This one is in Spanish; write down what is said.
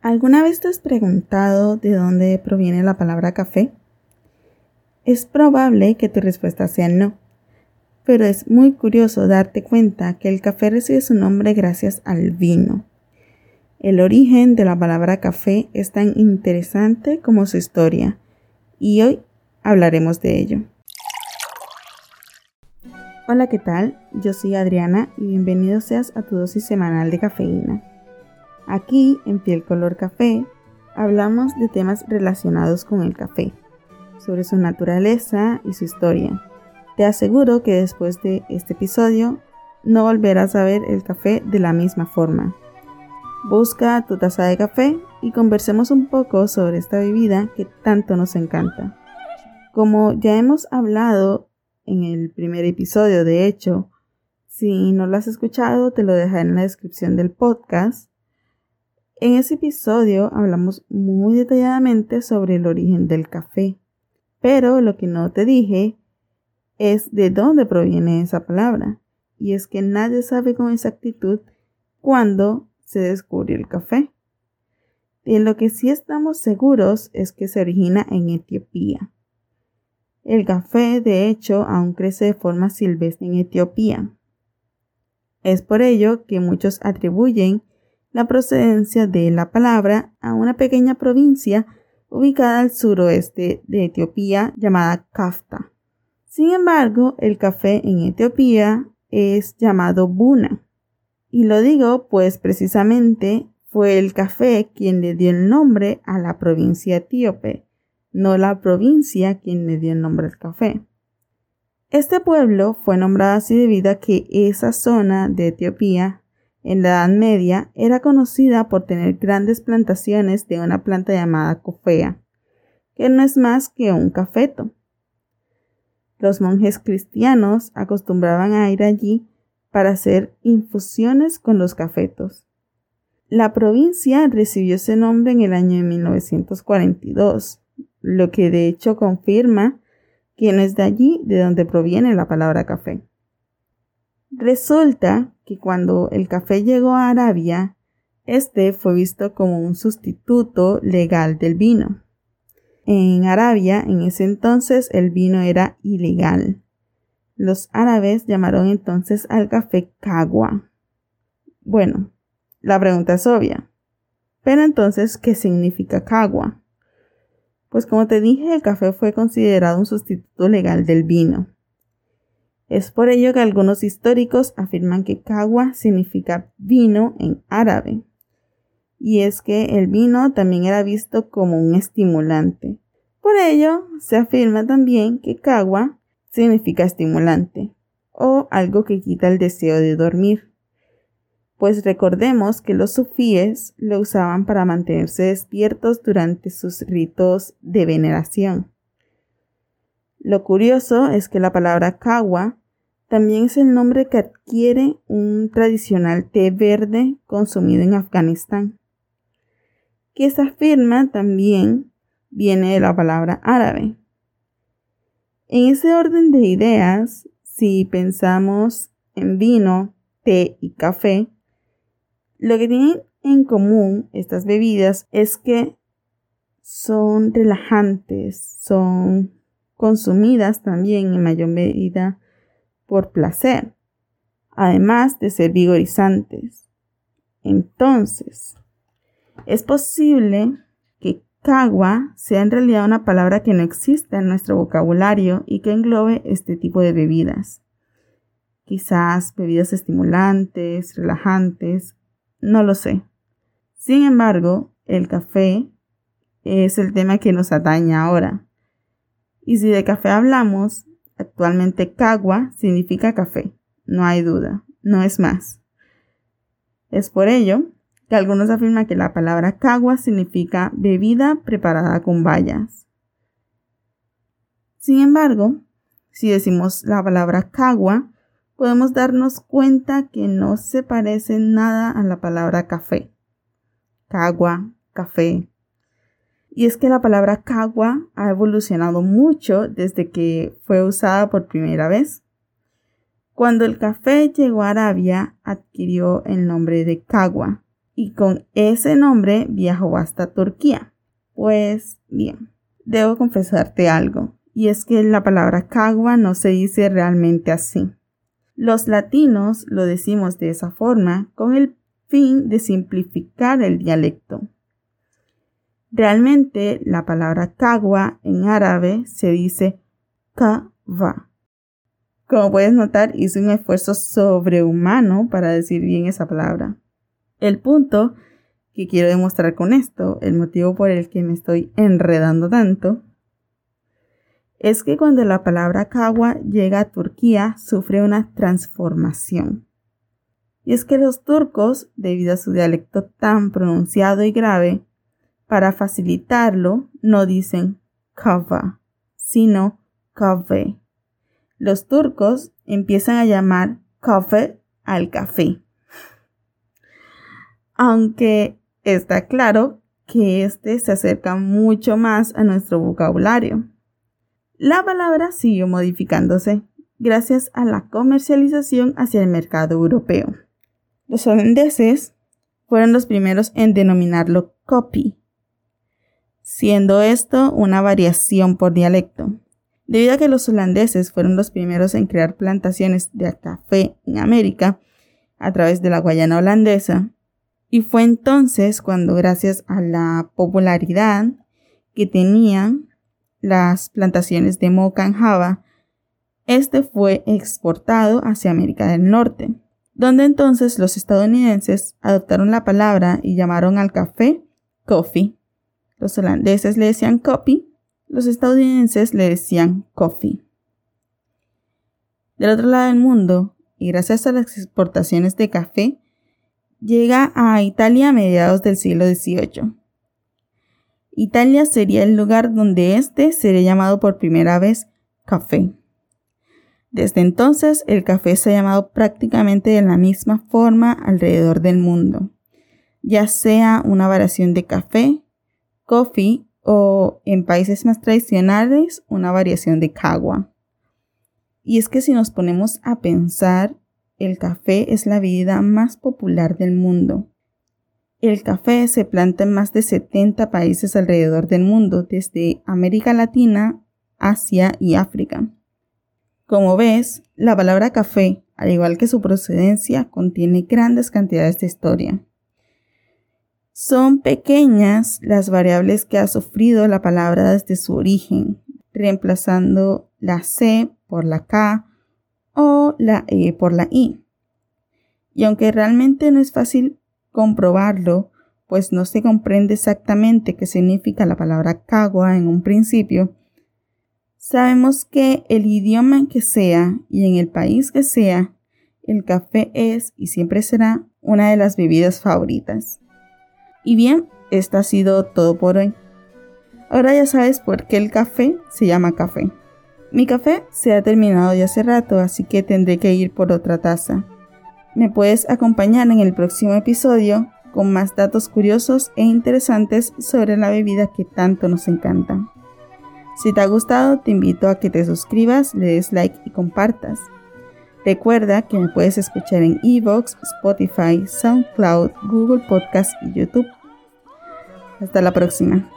¿Alguna vez te has preguntado de dónde proviene la palabra café? Es probable que tu respuesta sea no, pero es muy curioso darte cuenta que el café recibe su nombre gracias al vino. El origen de la palabra café es tan interesante como su historia, y hoy hablaremos de ello. Hola, ¿qué tal? Yo soy Adriana y bienvenido seas a tu dosis semanal de cafeína. Aquí, en Piel Color Café, hablamos de temas relacionados con el café, sobre su naturaleza y su historia. Te aseguro que después de este episodio no volverás a ver el café de la misma forma. Busca tu taza de café y conversemos un poco sobre esta bebida que tanto nos encanta. Como ya hemos hablado en el primer episodio, de hecho, si no lo has escuchado, te lo dejaré en la descripción del podcast. En ese episodio hablamos muy detalladamente sobre el origen del café, pero lo que no te dije es de dónde proviene esa palabra, y es que nadie sabe con exactitud cuándo se descubrió el café. En lo que sí estamos seguros es que se origina en Etiopía. El café, de hecho, aún crece de forma silvestre en Etiopía. Es por ello que muchos atribuyen la procedencia de la palabra a una pequeña provincia ubicada al suroeste de Etiopía llamada Kafta. Sin embargo, el café en Etiopía es llamado Buna. Y lo digo pues precisamente fue el café quien le dio el nombre a la provincia etíope, no la provincia quien le dio el nombre al café. Este pueblo fue nombrado así debido a que esa zona de Etiopía en la Edad Media era conocida por tener grandes plantaciones de una planta llamada cofea, que no es más que un cafeto. Los monjes cristianos acostumbraban a ir allí para hacer infusiones con los cafetos. La provincia recibió ese nombre en el año de 1942, lo que de hecho confirma que no es de allí de donde proviene la palabra café. Resulta que cuando el café llegó a Arabia, este fue visto como un sustituto legal del vino. En Arabia, en ese entonces, el vino era ilegal. Los árabes llamaron entonces al café cagua. Bueno, la pregunta es obvia. Pero entonces, ¿qué significa cagua? Pues como te dije, el café fue considerado un sustituto legal del vino. Es por ello que algunos históricos afirman que cagua significa vino en árabe. Y es que el vino también era visto como un estimulante. Por ello, se afirma también que cagua significa estimulante o algo que quita el deseo de dormir. Pues recordemos que los sufíes lo usaban para mantenerse despiertos durante sus ritos de veneración. Lo curioso es que la palabra kawa también es el nombre que adquiere un tradicional té verde consumido en Afganistán, que se afirma también viene de la palabra árabe. En ese orden de ideas, si pensamos en vino, té y café, lo que tienen en común estas bebidas es que son relajantes, son consumidas también en mayor medida por placer, además de ser vigorizantes. Entonces, es posible que cagua sea en realidad una palabra que no existe en nuestro vocabulario y que englobe este tipo de bebidas. Quizás bebidas estimulantes, relajantes, no lo sé. Sin embargo, el café es el tema que nos atañe ahora. Y si de café hablamos, Actualmente cagua significa café, no hay duda, no es más. Es por ello que algunos afirman que la palabra cagua significa bebida preparada con bayas. Sin embargo, si decimos la palabra cagua, podemos darnos cuenta que no se parece nada a la palabra café. Cagua, café, y es que la palabra cagua ha evolucionado mucho desde que fue usada por primera vez. Cuando el café llegó a Arabia, adquirió el nombre de cagua y con ese nombre viajó hasta Turquía. Pues bien, debo confesarte algo, y es que la palabra cagua no se dice realmente así. Los latinos lo decimos de esa forma con el fin de simplificar el dialecto. Realmente la palabra cagua en árabe se dice kava. Como puedes notar, hice un esfuerzo sobrehumano para decir bien esa palabra. El punto que quiero demostrar con esto, el motivo por el que me estoy enredando tanto, es que cuando la palabra Kawa llega a Turquía sufre una transformación. Y es que los turcos, debido a su dialecto tan pronunciado y grave, para facilitarlo no dicen kava, sino kave. Los turcos empiezan a llamar kafe al café. Aunque está claro que este se acerca mucho más a nuestro vocabulario. La palabra siguió modificándose gracias a la comercialización hacia el mercado europeo. Los holandeses fueron los primeros en denominarlo copy, siendo esto una variación por dialecto. Debido a que los holandeses fueron los primeros en crear plantaciones de café en América a través de la Guayana holandesa, y fue entonces cuando gracias a la popularidad que tenían las plantaciones de moca en Java, este fue exportado hacia América del Norte, donde entonces los estadounidenses adoptaron la palabra y llamaron al café coffee. Los holandeses le decían coffee, los estadounidenses le decían coffee. Del otro lado del mundo, y gracias a las exportaciones de café, llega a Italia a mediados del siglo XVIII. Italia sería el lugar donde este sería llamado por primera vez café. Desde entonces, el café se ha llamado prácticamente de la misma forma alrededor del mundo, ya sea una variación de café, coffee o en países más tradicionales una variación de cagua. Y es que si nos ponemos a pensar, el café es la bebida más popular del mundo. El café se planta en más de 70 países alrededor del mundo, desde América Latina, Asia y África. Como ves, la palabra café, al igual que su procedencia, contiene grandes cantidades de historia. Son pequeñas las variables que ha sufrido la palabra desde su origen, reemplazando la C por la K o la E por la I. Y aunque realmente no es fácil comprobarlo, pues no se comprende exactamente qué significa la palabra cagua en un principio, sabemos que el idioma que sea y en el país que sea, el café es y siempre será una de las bebidas favoritas. Y bien, esto ha sido todo por hoy. Ahora ya sabes por qué el café se llama café. Mi café se ha terminado ya hace rato, así que tendré que ir por otra taza. Me puedes acompañar en el próximo episodio con más datos curiosos e interesantes sobre la bebida que tanto nos encanta. Si te ha gustado, te invito a que te suscribas, le des like y compartas. Recuerda que me puedes escuchar en Evox, Spotify, SoundCloud, Google Podcast y YouTube. Hasta la próxima.